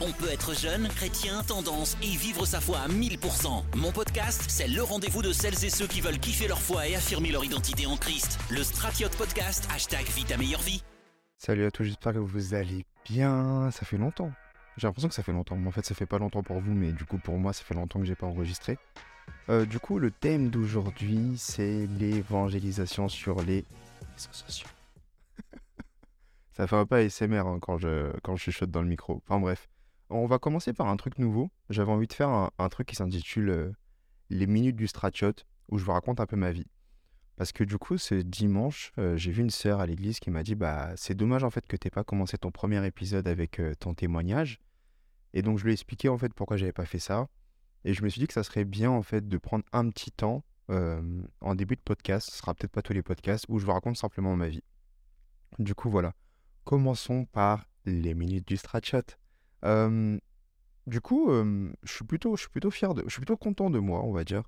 On peut être jeune, chrétien, tendance et vivre sa foi à 1000%. Mon podcast, c'est le rendez-vous de celles et ceux qui veulent kiffer leur foi et affirmer leur identité en Christ. Le Stratiot Podcast, hashtag Vie ta meilleure vie. Salut à tous, j'espère que vous allez bien. Ça fait longtemps. J'ai l'impression que ça fait longtemps. En fait, ça fait pas longtemps pour vous, mais du coup, pour moi, ça fait longtemps que j'ai pas enregistré. Euh, du coup, le thème d'aujourd'hui, c'est l'évangélisation sur les réseaux sociaux. ça fait un peu ASMR hein, quand, je, quand je chuchote dans le micro. Enfin bref. On va commencer par un truc nouveau. J'avais envie de faire un, truc qui s'intitule euh, Les minutes du Stratiot, où je vous raconte un peu ma vie. Parce que du coup, ce dimanche, euh, j'ai vu une sœur à l'église qui m'a dit Bah, c'est dommage en fait que t'aies pas commencé ton premier épisode avec ton témoignage. Et donc, je lui ai expliqué en fait pourquoi j'avais pas fait ça. Et je me suis dit que ça serait bien en fait de prendre un petit temps en début de podcast, ce sera peut-être pas tous les podcasts, où je vous raconte simplement ma vie. Du coup, voilà. Commençons par les minutes du Stratchat. Du coup, je, suis plutôt, je fier de, je suis plutôt content de moi, on va dire,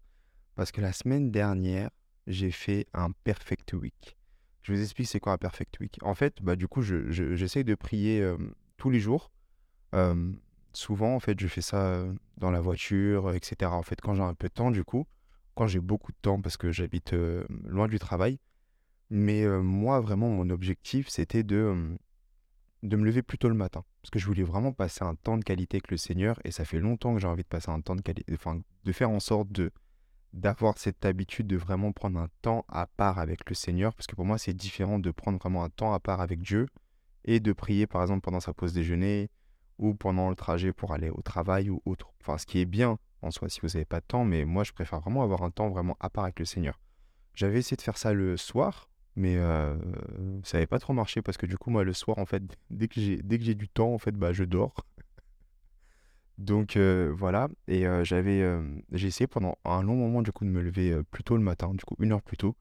parce que la semaine dernière, j'ai fait un perfect week. Je vous explique c'est quoi un perfect week. En fait, bah, du coup, j'essaye de prier tous les jours souvent, en fait, je fais ça dans la voiture, etc. En fait, quand j'ai un peu de temps, du coup, quand j'ai beaucoup de temps parce que j'habite loin du travail. Mais moi, vraiment, mon objectif, c'était de, de me lever plus tôt le matin. Parce que je voulais vraiment passer un temps de qualité avec le Seigneur. Et ça fait longtemps que j'ai envie de passer un temps de qualité. Enfin, de faire en sorte de d'avoir cette habitude de vraiment prendre un temps à part avec le Seigneur. Parce que pour moi, c'est différent de prendre vraiment un temps à part avec Dieu et de prier, par exemple, pendant sa pause déjeuner ou pendant le trajet pour aller au travail ou autre. Enfin, ce qui est bien en soi si vous n'avez pas de temps, mais moi je préfère vraiment avoir un temps vraiment à part avec le Seigneur. J'avais essayé de faire ça le soir, mais euh, ça n'avait pas trop marché parce que du coup moi le soir en fait dès que j'ai dès que j'ai du temps en fait bah je dors. Donc euh, voilà et euh, j'avais j'ai essayé pendant un long moment du coup de me lever plus tôt le matin, du coup une heure plus tôt.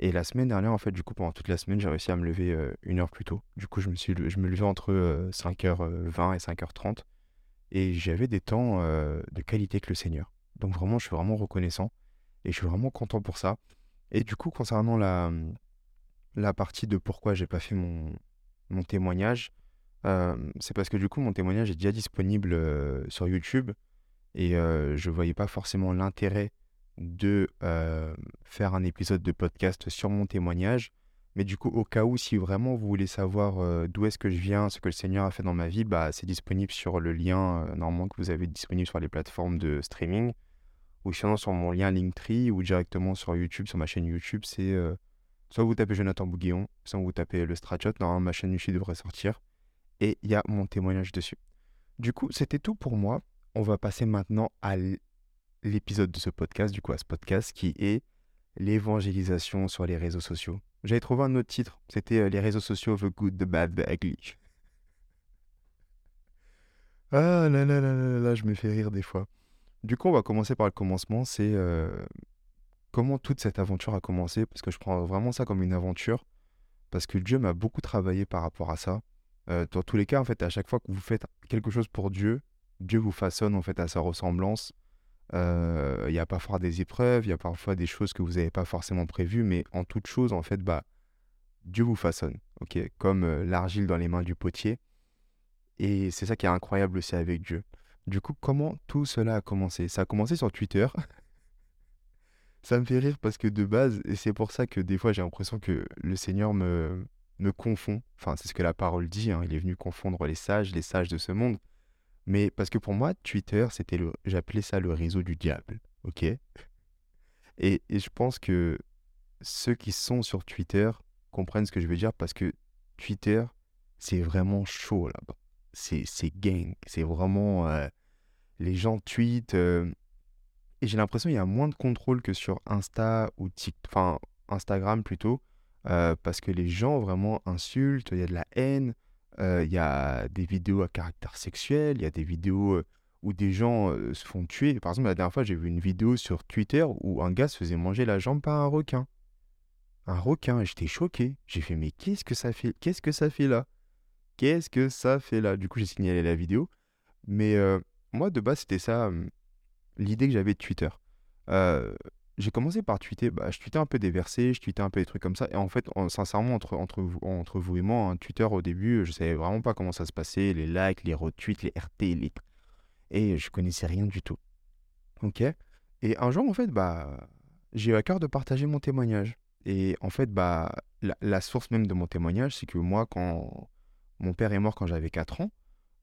Et la semaine dernière, en fait, du coup, pendant toute la semaine, j'ai réussi à me lever une heure plus tôt. Du coup, je me, suis, je me levais entre 5h20 euh, et 5h30. Et j'avais des temps de qualité avec le Seigneur. Donc vraiment, je suis vraiment reconnaissant. Et je suis vraiment content pour ça. Et du coup, concernant la, la partie de pourquoi j'ai pas fait mon, témoignage, c'est parce que du coup, mon témoignage est déjà disponible sur YouTube. Et je voyais pas forcément l'intérêt de faire un épisode de podcast sur mon témoignage. Mais du coup, au cas où, si vraiment vous voulez savoir d'où est-ce que je viens, ce que le Seigneur a fait dans ma vie, bah, c'est disponible sur le lien normalement que vous avez disponible sur les plateformes de streaming, ou sinon sur mon lien Linktree, ou directement sur YouTube, sur ma chaîne YouTube. C'est soit vous tapez Jonathan Bouguillon, soit vous tapez le Stratchot, normalement ma chaîne YouTube devrait sortir, et il y a mon témoignage dessus. Du coup, c'était tout pour moi. On va passer maintenant à l'épisode de ce podcast, du coup à ce podcast, qui est l'évangélisation sur les réseaux sociaux. J'avais trouvé un autre titre, c'était euh, les réseaux sociaux, The Good, The Bad, The Ugly. Ah là là là là là, je me fais rire des fois. Du coup, on va commencer par le commencement, c'est euh, comment toute cette aventure a commencé, parce que je prends vraiment ça comme une aventure, parce que Dieu m'a beaucoup travaillé par rapport à ça. Euh, dans tous les cas, en fait, à chaque fois que vous faites quelque chose pour Dieu, Dieu vous façonne en fait à sa ressemblance il y a parfois des épreuves, il y a parfois des choses que vous n'avez pas forcément prévues, mais en toute chose, en fait, bah, Dieu vous façonne, Comme l'argile dans les mains du potier. Et c'est ça qui est incroyable aussi avec Dieu. Du coup, comment tout cela a commencé? Ça a commencé sur Twitter. ça me fait rire parce que de base, et c'est pour ça que des fois j'ai l'impression que le Seigneur me, me confond. Enfin, c'est ce que la parole dit, hein, il est venu confondre les sages, les sages de ce monde. Mais parce que pour moi, Twitter, c'était le, j'appelais ça le réseau du diable, ok? Et, et je pense que ceux qui sont sur Twitter comprennent ce que je veux dire parce que Twitter, c'est vraiment chaud là-bas. C'est, gang, c'est vraiment... Euh, les gens tweetent... Euh, et j'ai l'impression qu'il y a moins de contrôle que sur Insta ou TikTok, enfin Instagram plutôt, euh, parce que les gens vraiment insultent, il y a de la haine, il y a des vidéos à caractère sexuel, il y a des vidéos où des gens se font tuer. Par exemple, la dernière fois, j'ai vu une vidéo sur Twitter où un gars se faisait manger la jambe par un requin. Un requin, et j'étais choqué. J'ai fait, mais qu'est-ce que ça fait Qu'est-ce que ça fait là? Qu'est-ce que ça fait là? Du coup, j'ai signalé la vidéo. Mais moi, de base, c'était ça, l'idée que j'avais de Twitter. j'ai commencé par tweeter, bah, je tweetais un peu des versets, je tweetais un peu des trucs comme ça. Et en fait, sincèrement, entre, entre, vous, entre vous et moi, un Twitter au début, je savais vraiment pas comment ça se passait, les likes, les retweets, les RT, les... Et je connaissais rien du tout. Ok? Et un jour, en fait, bah, j'ai eu à cœur de partager mon témoignage. Et en fait, bah, la, source même de mon témoignage, c'est que moi, quand mon père est mort quand j'avais 4 ans,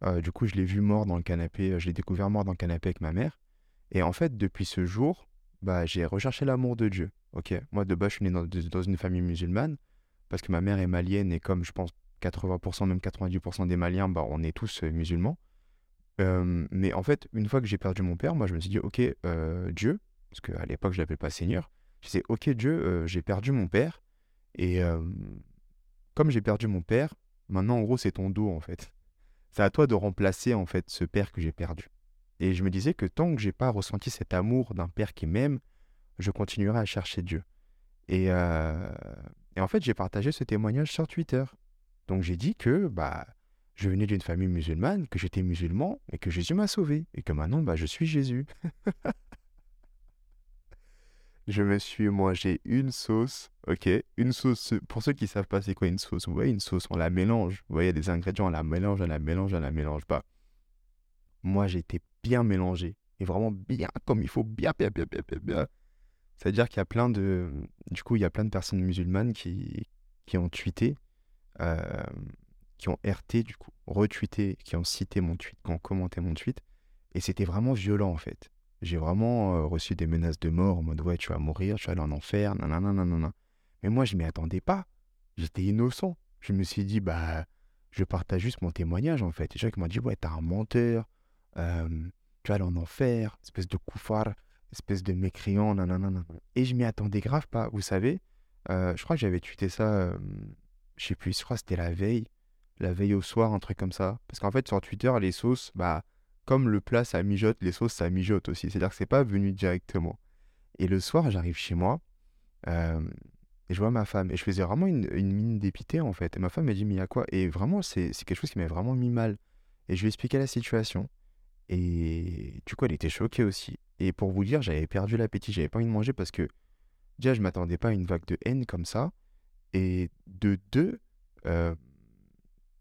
euh, du coup, je l'ai vu mort dans le canapé, je l'ai découvert mort dans le canapé avec ma mère. Et en fait, depuis ce jour, bah, j'ai recherché l'amour de Dieu. Ok, moi de base, je suis né dans, une famille musulmane parce que ma mère est malienne et comme je pense 80%, même 90% des Maliens, bah, on est tous euh, musulmans. Euh, mais en fait, une fois que j'ai perdu mon père, moi je me suis dit, ok, euh, Dieu, parce qu'à l'époque je l'appelais pas Seigneur, je disais, ok Dieu, j'ai perdu mon père et comme j'ai perdu mon père, maintenant en gros c'est ton dos en fait. C'est à toi de remplacer en fait ce père que j'ai perdu. Et je me disais que tant que j'ai pas ressenti cet amour d'un père qui m'aime, je continuerai à chercher Dieu. Et, euh, et en fait, j'ai partagé ce témoignage sur Twitter. Donc j'ai dit que bah, je venais d'une famille musulmane, que j'étais musulman et que Jésus m'a sauvé. Et que maintenant, bah, je suis Jésus. je me suis mangé une sauce, ok? Une sauce, pour ceux qui savent pas c'est quoi une sauce, vous voyez une sauce, on la mélange. Vous voyez, des ingrédients, on la mélange, on la mélange, on la mélange pas. Moi, j'étais bien mélangé. Et vraiment bien comme il faut, bien, bien, bien, bien, bien, C'est-à-dire qu'il y a plein de... Du coup, il y a plein de personnes musulmanes qui, qui ont tweeté, euh, qui ont RT, du coup, retweeté, qui ont cité mon tweet, qui ont commenté mon tweet. Et c'était vraiment violent, en fait. J'ai vraiment euh, reçu des menaces de mort en mode, ouais, tu vas mourir, tu vas aller en enfer, nanana, nanana. Mais moi, je m'y attendais pas. J'étais innocent. Je me suis dit, bah, je partage juste mon témoignage, en fait. Gens qui m'ont dit, ouais, t'es un menteur, tu vas aller en enfer, espèce de koufar, espèce de mécréant, nanana. Et je m'y attendais grave pas. Vous savez, je crois que j'avais tweeté ça, euh, je sais plus, je crois que c'était la veille, la veille au soir, un truc comme ça. Parce qu'en fait, sur Twitter, les sauces, bah, comme le plat ça mijote, les sauces ça mijote aussi. C'est-à-dire que c'est pas venu directement. Et le soir, j'arrive chez moi. et je vois ma femme. Et je faisais vraiment une, mine dépité, en fait. Et ma femme m'a dit, mais il y a quoi? Et vraiment, c'est quelque chose qui m'a vraiment mis mal. Et je lui ai expliqué la situation. Et du coup, elle était choquée aussi. Et pour vous dire, j'avais perdu l'appétit, j'avais pas envie de manger parce que déjà, je m'attendais pas à une vague de haine comme ça. Et de deux, euh,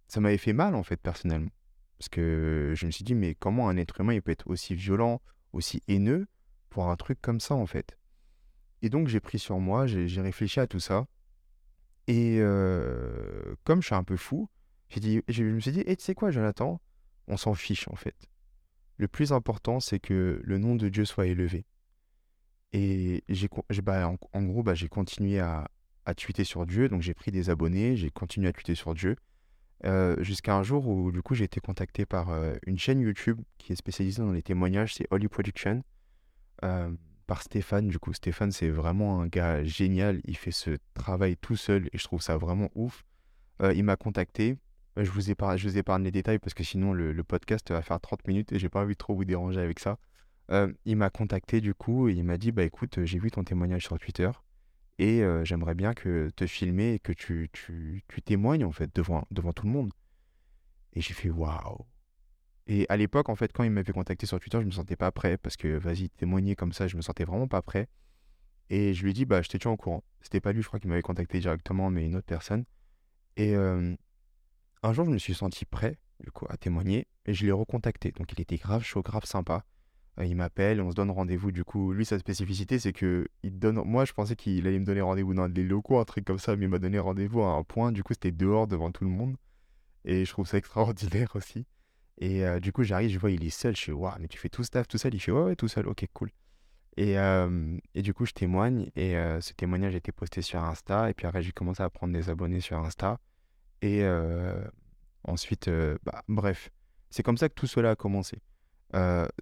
ça m'avait fait mal en fait personnellement. Parce que je me suis dit, mais comment un être humain il peut être aussi violent, aussi haineux pour un truc comme ça en fait? Et donc j'ai pris sur moi, j'ai réfléchi à tout ça. Et euh, comme je suis un peu fou, dit, je me suis dit, et tu sais quoi, Jonathan? On s'en fiche en fait. Le plus important, c'est que le nom de Dieu soit élevé. Et j'ai, bah, en, gros, bah, j'ai continué à, tweeter sur Dieu, donc j'ai pris des abonnés, j'ai continué à tweeter sur Dieu, euh, jusqu'à un jour où du coup j'ai été contacté par euh, une chaîne YouTube qui est spécialisée dans les témoignages, c'est Holy Production, euh, par Stéphane. Du coup, Stéphane, c'est vraiment un gars génial, il fait ce travail tout seul et je trouve ça vraiment ouf. il m'a contacté je vous, épargne, je vous épargne les détails parce que sinon le, podcast va faire 30 minutes et j'ai pas envie de trop vous déranger avec ça. Euh, il m'a contacté du coup et il m'a dit bah écoute j'ai vu ton témoignage sur Twitter et euh, j'aimerais bien que te filmer et que tu, tu, tu, témoignes en fait devant, devant tout le monde. Et j'ai fait waouh. Et à l'époque en fait quand il m'avait contacté sur Twitter je me sentais pas prêt parce que vas-y témoigner comme ça je me sentais vraiment pas prêt. Et je lui ai dit bah je t'ai au courant. C'était pas lui je crois qui m'avait contacté directement mais une autre personne. Et euh, un jour, je me suis senti prêt, du coup, à témoigner, et je l'ai recontacté. Donc, il était grave chaud, grave sympa. Euh, il m'appelle, on se donne rendez-vous. Du coup, lui, sa spécificité, c'est que il donne. Moi, je pensais qu'il allait me donner rendez-vous dans des locaux, un truc comme ça, mais il m'a donné rendez-vous à un point. Du coup, c'était dehors devant tout le monde. Et je trouve ça extraordinaire aussi. Et euh, du coup, j'arrive, je vois, il est seul. Je suis, waouh, mais tu fais tout staff tout seul? Il fait, ouais, ouais, tout seul. Ok, cool. Et, euh, et du coup, je témoigne. Et ce témoignage a été posté sur Insta. Et puis après, j'ai commencé à prendre des abonnés sur Insta. Et ensuite, bah, bref, c'est comme ça que tout cela a commencé.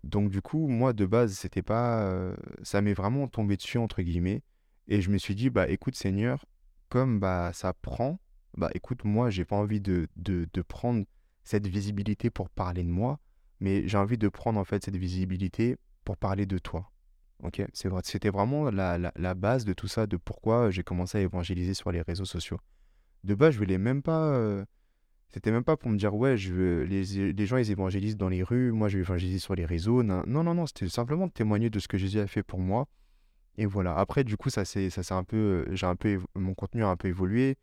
Donc du coup, moi de base, c'était pas, ça m'est vraiment tombé dessus entre guillemets, et je me suis dit, bah écoute Seigneur, comme bah ça prend, bah écoute, moi j'ai pas envie de, de, prendre cette visibilité pour parler de moi, mais j'ai envie de prendre en fait cette visibilité pour parler de toi. Ok, c'était vraiment la, la, base de tout ça, de pourquoi j'ai commencé à évangéliser sur les réseaux sociaux de base, je voulais même pas. Euh, c'était même pas pour me dire, ouais, je veux, les, les, gens, ils évangélisent dans les rues, moi, je vais évangéliser sur les réseaux. Non, non, non, c'était simplement de témoigner de ce que Jésus a fait pour moi. et voilà. Après, du coup, ça c'est un peu, j'ai un peu, mon contenu a un peu évolué.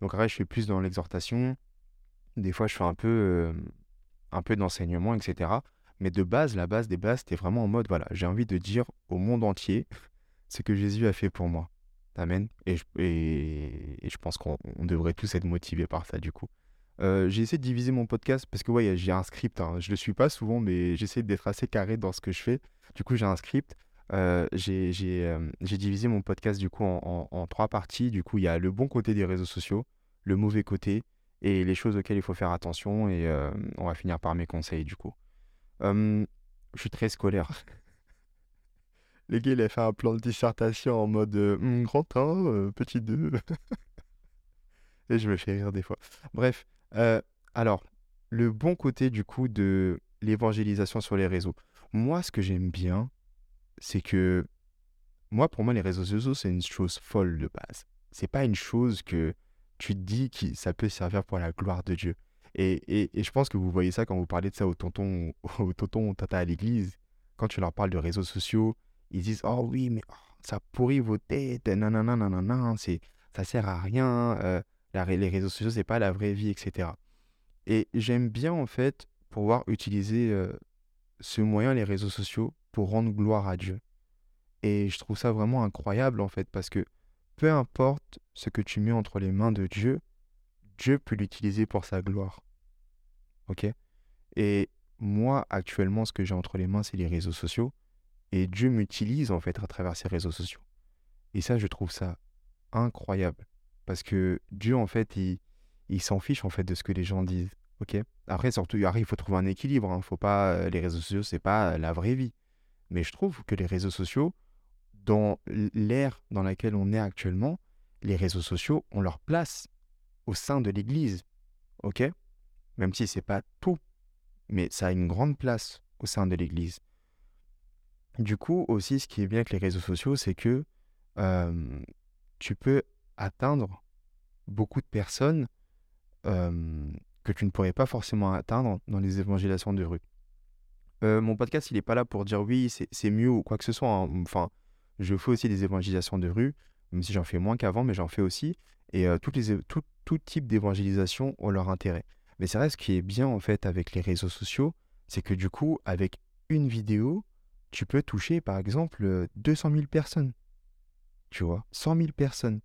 Donc après, je fais plus dans l'exhortation. Des fois, je fais un peu, un peu d'enseignement, etc. Mais de base, la base des bases, c'était vraiment en mode, voilà, j'ai envie de dire au monde entier ce que Jésus a fait pour moi. Amen. Et je, pense qu'on devrait tous être motivés par ça, du coup. j'ai essayé de diviser mon podcast parce que, ouais, j'ai un script. Hein. Je le suis pas souvent, mais j'essaie d'être assez carré dans ce que je fais. Du coup, j'ai un script. Euh, euh, j'ai divisé mon podcast du coup en, trois parties. Du coup, il y a le bon côté des réseaux sociaux, le mauvais côté et les choses auxquelles il faut faire attention. Et euh, on va finir par mes conseils du coup. je suis très scolaire. Les gars, il a fait un plan de dissertation en mode hum, grand 1, petit 2. et je me fais rire des fois. Bref, alors, le bon côté du coup de l'évangélisation sur les réseaux. Moi, ce que j'aime bien, c'est que moi, pour moi, les réseaux sociaux, c'est une chose folle de base. C'est pas une chose que tu te dis que ça peut servir pour la gloire de Dieu. Et, et, je pense que vous voyez ça quand vous parlez de ça aux tontons, aux tontons, tata à l'église. Quand tu leur parles de réseaux sociaux, ils disent Oh oui, mais oh, ça pourrit vos têtes, nanana, nanana, c'est, ça sert à rien, euh, les réseaux sociaux, c'est pas la vraie vie, etc. Et j'aime bien, en fait, pouvoir utiliser euh, ce moyen, les réseaux sociaux, pour rendre gloire à Dieu. Et je trouve ça vraiment incroyable en fait, parce que peu importe ce que tu mets entre les mains de Dieu, Dieu peut l'utiliser pour sa gloire. Ok? Et moi, actuellement, ce que j'ai entre les mains, c'est les réseaux sociaux. Et Dieu m'utilise en fait à travers ces réseaux sociaux. Et ça, je trouve ça incroyable. Parce que Dieu, en fait, il, s'en fiche en fait de ce que les gens disent. Ok? Après, surtout, il faut trouver un équilibre. Hein. Faut pas, euh, les réseaux sociaux, c'est pas la vraie vie. Mais je trouve que les réseaux sociaux, dans l'ère dans laquelle on est actuellement, les réseaux sociaux ont leur place au sein de l'Église. OK? Même si ce n'est pas tout, mais ça a une grande place au sein de l'Église. Du coup, aussi, ce qui est bien avec les réseaux sociaux, c'est que tu peux atteindre beaucoup de personnes que tu ne pourrais pas forcément atteindre dans les évangélisations de rue. Euh, mon podcast, il n'est pas là pour dire oui, c'est mieux ou quoi que ce soit. Hein. Enfin, je fais aussi des évangélisations de rue, même si j'en fais moins qu'avant, mais j'en fais aussi. Et euh, les, tout, tout type d'évangélisation ont leur intérêt. Mais c'est vrai, ce qui est bien en fait avec les réseaux sociaux, c'est que du coup, avec une vidéo, tu peux toucher par exemple 200 000 personnes. Tu vois, 100 000 personnes,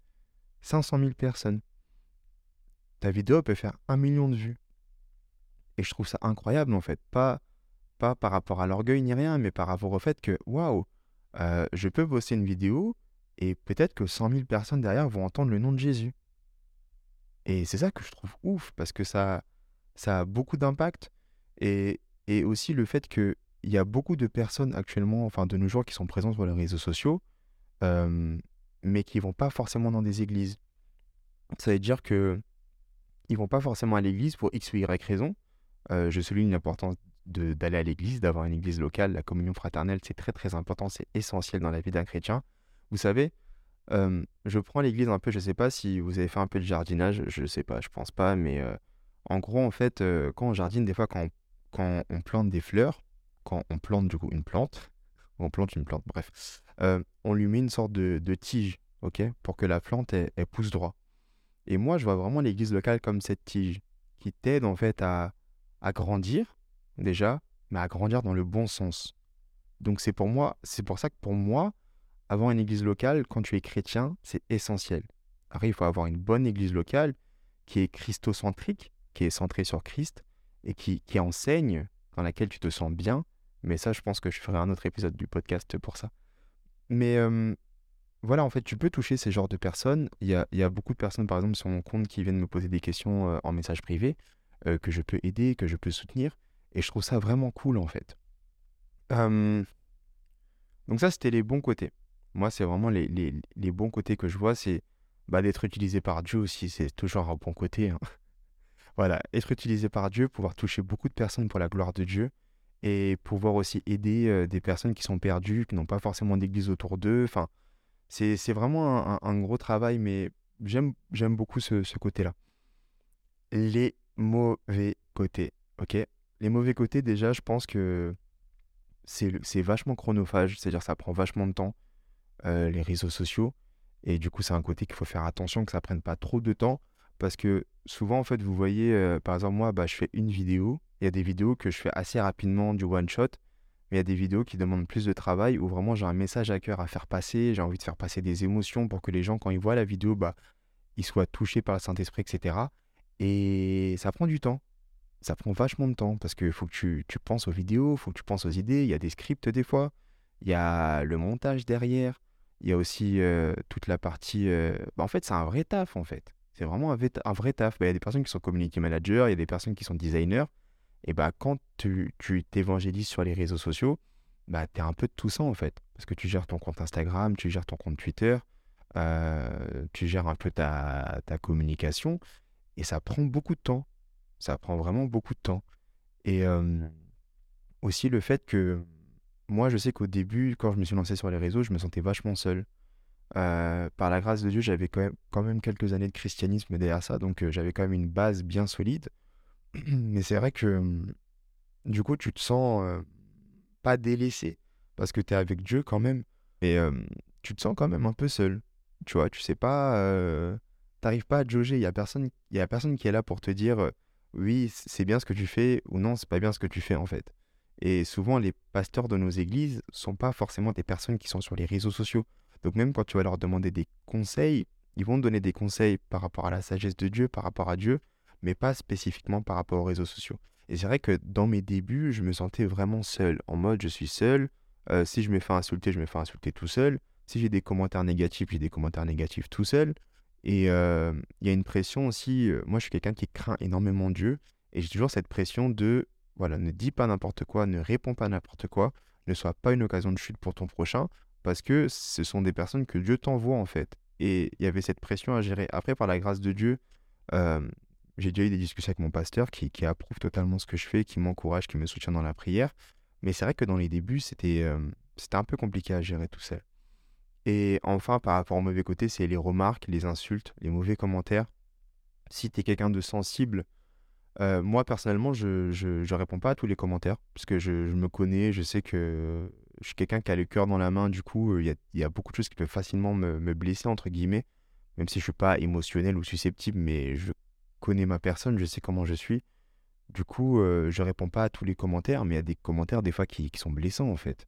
500 000 personnes. Ta vidéo peut faire un million de vues. Et je trouve ça incroyable en fait. Pas, pas par rapport à l'orgueil ni rien, mais par rapport au fait que, waouh, euh, je peux poster une vidéo et peut-être que 100 000 personnes derrière vont entendre le nom de Jésus. Et c'est ça que je trouve ouf, parce que ça, ça a beaucoup d'impact. Et, et aussi le fait qu'il y a beaucoup de personnes actuellement, enfin de nos jours, qui sont présentes sur les réseaux sociaux, euh, mais qui vont pas forcément dans des églises. Ça veut dire que ils vont pas forcément à l'église pour X ou Y raison. Euh, je souligne l'importance d'aller à l'église, d'avoir une église locale. La communion fraternelle, c'est très très important, c'est essentiel dans la vie d'un chrétien. Vous savez, euh, je prends l'église un peu, je ne sais pas si vous avez fait un peu de jardinage, je ne sais pas, je pense pas, mais en gros, en fait, quand on jardine, des fois, quand quand on, plante des fleurs, quand on plante du coup une plante, on plante une plante, bref, on lui met une sorte de, tige, ok, pour que la plante, elle, pousse droit. Et moi, je vois vraiment l'église locale comme cette tige qui t'aide en fait à, grandir déjà, mais à grandir dans le bon sens. Donc c'est pour moi, c'est pour ça que pour moi, avoir une église locale, quand tu es chrétien, c'est essentiel. Après, il faut avoir une bonne église locale qui est christocentrique, qui est centrée sur Christ et qui enseigne, dans laquelle tu te sens bien. Mais ça, je pense que je ferai un autre épisode du podcast pour ça. Mais voilà, en fait, tu peux toucher ces genres de personnes. Il y a, il y a beaucoup de personnes, par exemple, sur mon compte qui viennent me poser des questions en message privé, que je peux aider, que je peux soutenir. Et je trouve ça vraiment cool en fait. Donc ça, c'était les bons côtés. Moi, c'est vraiment les, les, les, bons côtés que je vois, c'est bah, d'être utilisé par Dieu aussi, c'est toujours un bon côté. Hein. voilà, être utilisé par Dieu, pouvoir toucher beaucoup de personnes pour la gloire de Dieu, et pouvoir aussi aider des personnes qui sont perdues, qui n'ont pas forcément d'église autour d'eux. Enfin, c'est vraiment un, un, gros travail, mais j'aime beaucoup ce, ce côté-là. Les mauvais côtés, ok? Les mauvais côtés, déjà, je pense que c'est vachement chronophage, c'est-à-dire ça prend vachement de temps. euh, les réseaux sociaux. Et du coup, c'est un côté qu'il faut faire attention que ça prenne pas trop de temps. Parce que souvent, en fait, vous voyez, euh, par exemple, moi, bah, je fais une vidéo. Il y a des vidéos que je fais assez rapidement du one-shot. Mais il y a des vidéos qui demandent plus de travail où vraiment j'ai un message à cœur à faire passer. J'ai envie de faire passer des émotions pour que les gens, quand ils voient la vidéo, bah, ils soient touchés par le Saint-Esprit, etc. Et ça prend du temps. Ça prend vachement de temps parce qu'il faut que tu, tu penses aux vidéos, il faut que tu penses aux idées. Il y a des scripts des fois. Il y a le montage derrière. Il y a aussi euh, toute la partie. euh, bah, en fait, c'est un vrai taf, en fait. C'est vraiment un, vrai- un vrai taf. Bah, Il y a des personnes qui sont community managers, il y a des personnes qui sont designers. Et bah, quand tu t'évangélises sur les réseaux sociaux, bah, tu es un peu de tout ça, en fait. Parce que tu gères ton compte Instagram, tu gères ton compte Twitter, euh, tu gères un peu ta, communication. Et ça prend beaucoup de temps. Ça prend vraiment beaucoup de temps. Et euh, aussi le fait que moi, je sais qu'au début, quand je me suis lancé sur les réseaux, je me sentais vachement seul. Euh, par la grâce de Dieu, j'avais quand même, quand même quelques années de christianisme derrière ça, donc j'avais quand même une base bien solide. Mais c'est vrai que hum, du coup, tu te sens pas délaissé parce que tu es avec Dieu quand même, mais tu te sens quand même un peu seul. Tu vois, tu sais pas, euh, t'arrives pas à jauger. Il y a personne, y a personne qui est là pour te dire oui, c'est bien ce que tu fais ou non, c'est pas bien ce que tu fais en fait. Et souvent, les pasteurs de nos églises sont pas forcément des personnes qui sont sur les réseaux sociaux. Donc même quand tu vas leur demander des conseils, ils vont te donner des conseils par rapport à la sagesse de Dieu, par rapport à Dieu, mais pas spécifiquement par rapport aux réseaux sociaux. Et c'est vrai que dans mes débuts, je me sentais vraiment seul, en mode je suis seul, euh, si je me fais insulter, je me fais insulter tout seul, si j'ai des commentaires négatifs, j'ai des commentaires négatifs tout seul. Et euh, il y a une pression aussi, euh, moi je suis quelqu'un qui craint énormément Dieu, et j'ai toujours cette pression de, voilà, ne dis pas n'importe quoi, ne réponds pas n'importe quoi, ne sois pas une occasion de chute pour ton prochain, parce que ce sont des personnes que Dieu t'envoie en fait. Et il y avait cette pression à gérer. Après, par la grâce de Dieu, j'ai déjà eu des discussions avec mon pasteur qui, approuve totalement ce que je fais, qui m'encourage, qui me soutient dans la prière. Mais c'est vrai que dans les débuts, c'était euh, c'était un peu compliqué à gérer tout seul. Et enfin, par rapport au mauvais côté, c'est les remarques, les insultes, les mauvais commentaires. Si tu es quelqu'un de sensible, euh, moi personnellement, je, je, je réponds pas à tous les commentaires, parce que je, me connais, je sais que je suis quelqu'un qui a le cœur dans la main, du coup, il y a, beaucoup de choses qui peuvent facilement me, blesser, entre guillemets, même si je suis pas émotionnel ou susceptible, mais je connais ma personne, je sais comment je suis. Du coup, euh, je réponds pas à tous les commentaires, mais il y a des commentaires des fois qui, sont blessants, en fait.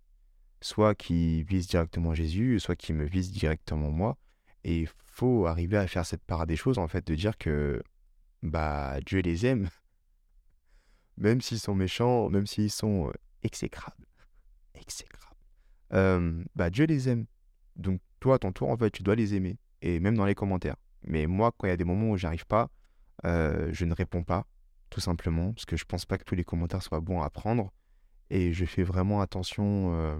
Soit qui visent directement Jésus, soit qui me visent directement moi. Et il faut arriver à faire cette part des choses, en fait, de dire que bah Dieu les aime, même s'ils sont méchants, même s'ils sont euh, exécrables. Exécrables. Euh, bah Dieu les aime. Donc toi, à ton tour, en fait, tu dois les aimer. Et même dans les commentaires. Mais moi, quand il y a des moments où j'arrive pas, euh, je ne réponds pas, tout simplement, parce que je pense pas que tous les commentaires soient bons à prendre. Et je fais vraiment attention euh,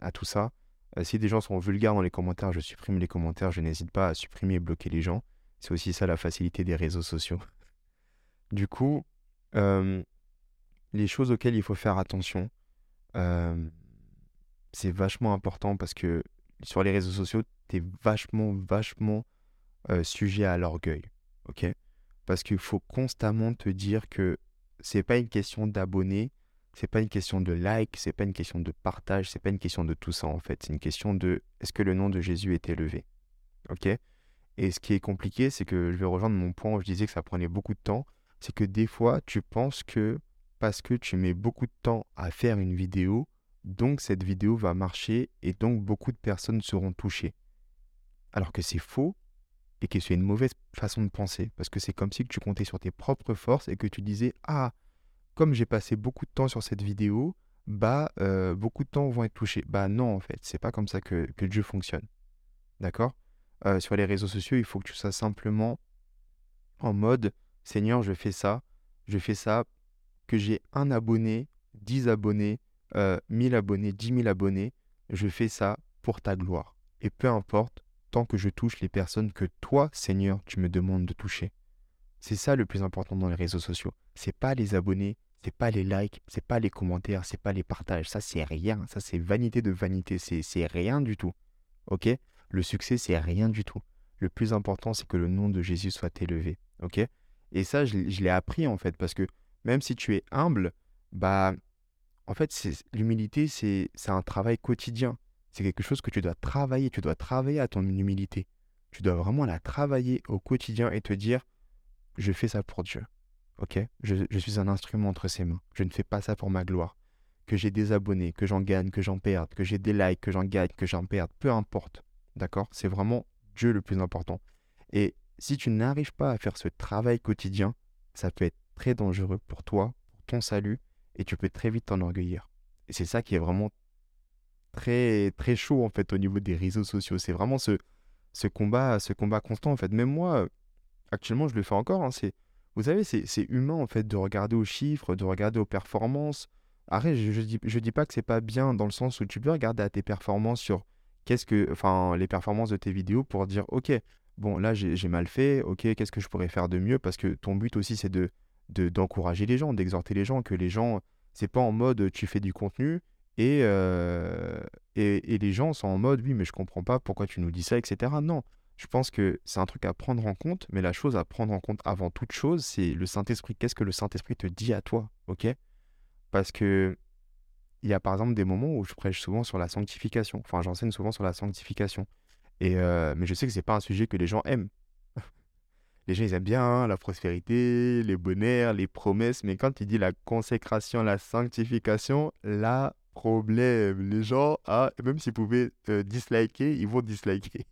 à tout ça. Euh, si des gens sont vulgaires dans les commentaires, je supprime les commentaires, je n'hésite pas à supprimer et bloquer les gens. C'est aussi ça la facilité des réseaux sociaux. Du coup, les choses auxquelles il faut faire attention, c'est vachement important parce que sur les réseaux sociaux, tu es vachement, vachement sujet à l'orgueil. Ok? Parce qu'il faut constamment te dire que c'est pas une question d'abonnés, c'est pas une question de like, c'est pas une question de partage, c'est pas une question de tout ça en fait. C'est une question de est-ce que le nom de Jésus est élevé Ok? Et ce qui est compliqué, c'est que je vais rejoindre mon point où je disais que ça prenait beaucoup de temps. C'est que des fois, tu penses que parce que tu mets beaucoup de temps à faire une vidéo, donc cette vidéo va marcher et donc beaucoup de personnes seront touchées. Alors que c'est faux et que c'est une mauvaise façon de penser. Parce que c'est comme si tu comptais sur tes propres forces et que tu disais Ah, comme j'ai passé beaucoup de temps sur cette vidéo, bah euh, beaucoup de temps vont être touchés. Bah non, en fait, c'est pas comme ça que, que Dieu fonctionne. D'accord? Euh, Sur les réseaux sociaux, il faut que tu sois simplement en mode Seigneur, je fais ça, je fais ça, que j'ai un abonné, 10 abonnés, euh, 1000 abonnés, 10 000 abonnés, je fais ça pour ta gloire. Et peu importe, tant que je touche les personnes que toi, Seigneur, tu me demandes de toucher. C'est ça le plus important dans les réseaux sociaux. C'est pas les abonnés, c'est pas les likes, c'est pas les commentaires, c'est pas les partages. Ça, c'est rien. Ça, c'est vanité de vanité. C'est rien du tout. Ok? Le succès, c'est rien du tout. Le plus important, c'est que le nom de Jésus soit élevé. Ok? Et ça, je, l'ai appris en fait, parce que même si tu es humble, bah, en fait, l'humilité, c'est un travail quotidien. C'est quelque chose que tu dois travailler. Tu dois travailler à ton humilité. Tu dois vraiment la travailler au quotidien et te dire, je fais ça pour Dieu. Ok? Je, je suis un instrument entre ses mains. Je ne fais pas ça pour ma gloire. Que j'ai des abonnés, que j'en gagne, que j'en perde, que j'ai des likes, que j'en gagne, que j'en perde, peu importe. D'accord? C'est vraiment Dieu le plus important. Et si tu n'arrives pas à faire ce travail quotidien, ça peut être très dangereux pour toi, pour ton salut, et tu peux très vite t'enorgueillir. Et c'est ça qui est vraiment très très chaud en fait au niveau des réseaux sociaux. C'est vraiment ce, ce combat, ce combat constant en fait. Même moi, actuellement, je le fais encore. Hein, c'est, vous savez, c'est humain en fait de regarder aux chiffres, de regarder aux performances. Arrête, je, je dis, je dis pas que c'est pas bien dans le sens où tu peux regarder à tes performances sur qu'est-ce que, enfin, les performances de tes vidéos pour dire, ok, bon là j'ai mal fait, ok, qu'est-ce que je pourrais faire de mieux? Parce que ton but aussi c'est de d'encourager les gens, d'exhorter les gens, que les gens, c'est pas en mode tu fais du contenu et, euh, et, et, les gens sont en mode oui mais je comprends pas pourquoi tu nous dis ça, etc. Non, je pense que c'est un truc à prendre en compte, mais la chose à prendre en compte avant toute chose, c'est le Saint-Esprit. Qu'est-ce que le Saint-Esprit te dit à toi, ok? Parce que il y a par exemple des moments où je prêche souvent sur la sanctification. Enfin, j'enseigne souvent sur la sanctification. Et euh, mais je sais que c'est pas un sujet que les gens aiment. les gens, ils aiment bien la prospérité, les bonheurs, les promesses, mais quand il dit la consécration, la sanctification, là, problème. Les gens, ah, même s'ils pouvaient euh, disliker, ils vont disliker.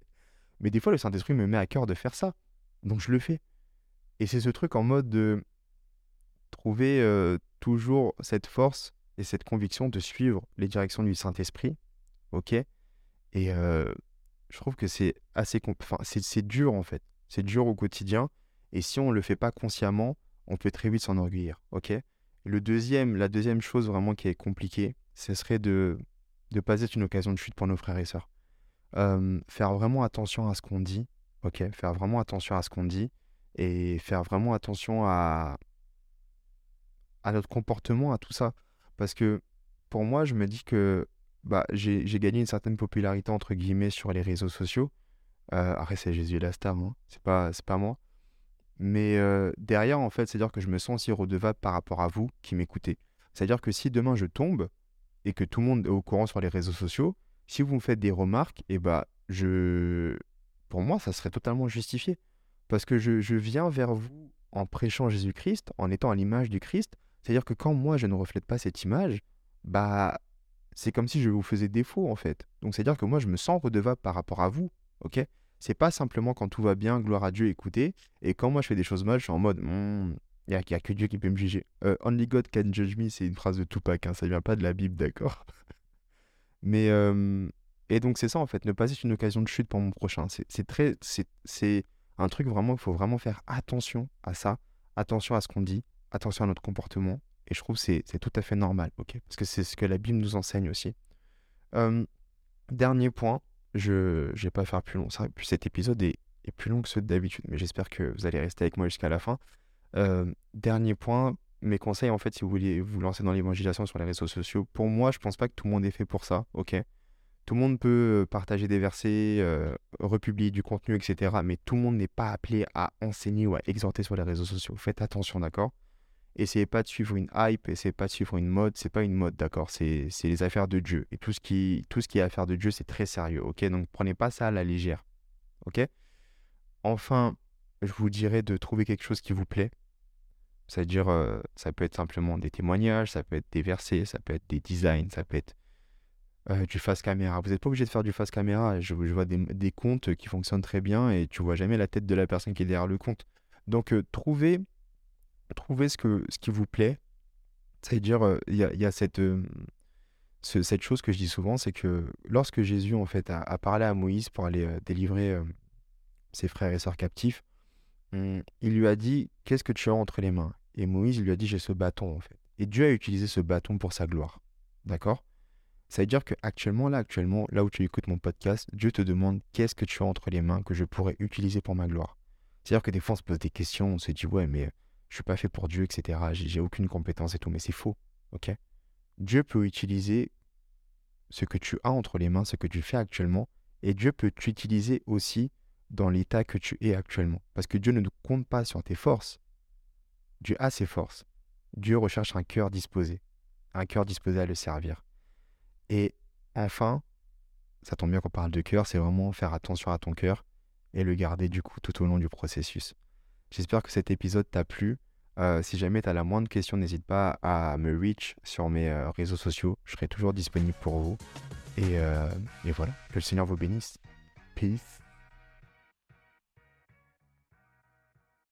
mais des fois, le Saint-Esprit me met à cœur de faire ça. Donc je le fais. Et c'est ce truc en mode de trouver euh, toujours cette force et cette conviction de suivre les directions du Saint-Esprit. Ok? Et je trouve que c'est assez. Enfin, c'est dur en fait. C'est dur au quotidien. Et si on ne le fait pas consciemment, on peut très vite s'enorgueillir. Ok? Le deuxième, la deuxième chose vraiment qui est compliquée, ce serait de ne pas être une occasion de chute pour nos frères et sœurs. faire vraiment attention à ce qu'on dit. Ok Faire vraiment attention à ce qu'on dit. Et faire vraiment attention à, à notre comportement, à tout ça. Parce que pour moi, je me dis que bah, j'ai gagné une certaine popularité, entre guillemets, sur les réseaux sociaux. Euh, après, c'est Jésus et la star, hein. c'est pas, pas moi. Mais derrière, en fait, c'est-à-dire que je me sens aussi redevable par rapport à vous qui m'écoutez. C'est-à-dire que si demain je tombe et que tout le monde est au courant sur les réseaux sociaux, si vous me faites des remarques, eh bah, je... pour moi, ça serait totalement justifié. Parce que je, je viens vers vous en prêchant Jésus-Christ, en étant à l'image du Christ. C'est-à-dire que quand moi, je ne reflète pas cette image, bah, c'est comme si je vous faisais défaut en fait. Donc c'est-à-dire que moi je me sens redevable par rapport à vous, ok? C'est pas simplement quand tout va bien, gloire à Dieu, écoutez, et quand moi je fais des choses mal, je suis en mode, il hmm, n'y a, a, que Dieu qui peut me juger. Euh, Only God can judge me, c'est une phrase de Tupac, hein, ça vient pas de la Bible, d'accord? Mais, et donc c'est ça en fait, ne pas être une occasion de chute pour mon prochain. C'est très, c'est un truc vraiment, il faut vraiment faire attention à ça, attention à ce qu'on dit, attention à notre comportement, et je trouve que c'est tout à fait normal, ok? Parce que c'est ce que la Bible nous enseigne aussi. dernier point, je ne vais pas faire plus long. Ça, cet épisode est, plus long que ceux d'habitude, mais j'espère que vous allez rester avec moi jusqu'à la fin. dernier point, mes conseils, en fait, si vous voulez vous lancer dans l'évangélisation sur les réseaux sociaux, pour moi, je pense pas que tout le monde est fait pour ça, ok? Tout le monde peut partager des versets, republier du contenu, etc. Mais tout le monde n'est pas appelé à enseigner ou à exhorter sur les réseaux sociaux. Faites attention, d'accord? Essayez pas de suivre une hype, essayez pas de suivre une mode, c'est pas une mode, d'accord C'est les affaires de Dieu. Et tout ce qui, tout ce qui est affaire de Dieu, c'est très sérieux, ok? Donc prenez pas ça à la légère, ok? Enfin, je vous dirais de trouver quelque chose qui vous plaît. C'est-à-dire, euh, ça peut être simplement des témoignages, ça peut être des versets, ça peut être des designs, ça peut être euh, du face caméra. Vous n'êtes pas obligé de faire du face caméra. Je, vois des, des, comptes qui fonctionnent très bien et tu vois jamais la tête de la personne qui est derrière le compte. Donc, euh, trouvez Trouvez ce, que, ce qui vous plaît. C'est-à-dire, euh, il y, a, cette, euh, cette chose que je dis souvent, c'est que lorsque Jésus, en fait, a, parlé à Moïse pour aller euh, délivrer ses frères et sœurs captifs, hum, il lui a dit, qu'est-ce que tu as entre les mains? Et Moïse, lui a dit, j'ai ce bâton, en fait. Et Dieu a utilisé ce bâton pour sa gloire. D'accord? Ça veut dire qu'actuellement, là, actuellement, là où tu écoutes mon podcast, Dieu te demande qu'est-ce que tu as entre les mains que je pourrais utiliser pour ma gloire? C'est-à-dire que des fois, on se pose des questions, on se dit, ouais, mais je suis pas fait pour Dieu, etc. J'ai aucune compétence et tout, mais c'est faux, ok? Dieu peut utiliser ce que tu as entre les mains, ce que tu fais actuellement, et Dieu peut t'utiliser aussi dans l'état que tu es actuellement. Parce que Dieu ne compte pas sur tes forces. Dieu a ses forces. Dieu recherche un cœur disposé, un cœur disposé à le servir. Et enfin, ça tombe bien qu'on parle de cœur, c'est vraiment faire attention à ton cœur et le garder du coup tout au long du processus. J'espère que cet épisode t'a plu. Euh, si jamais tu as la moindre question, n'hésite pas à me reach sur mes euh, réseaux sociaux. Je serai toujours disponible pour vous. Et, euh, et voilà, que le Seigneur vous bénisse. Peace.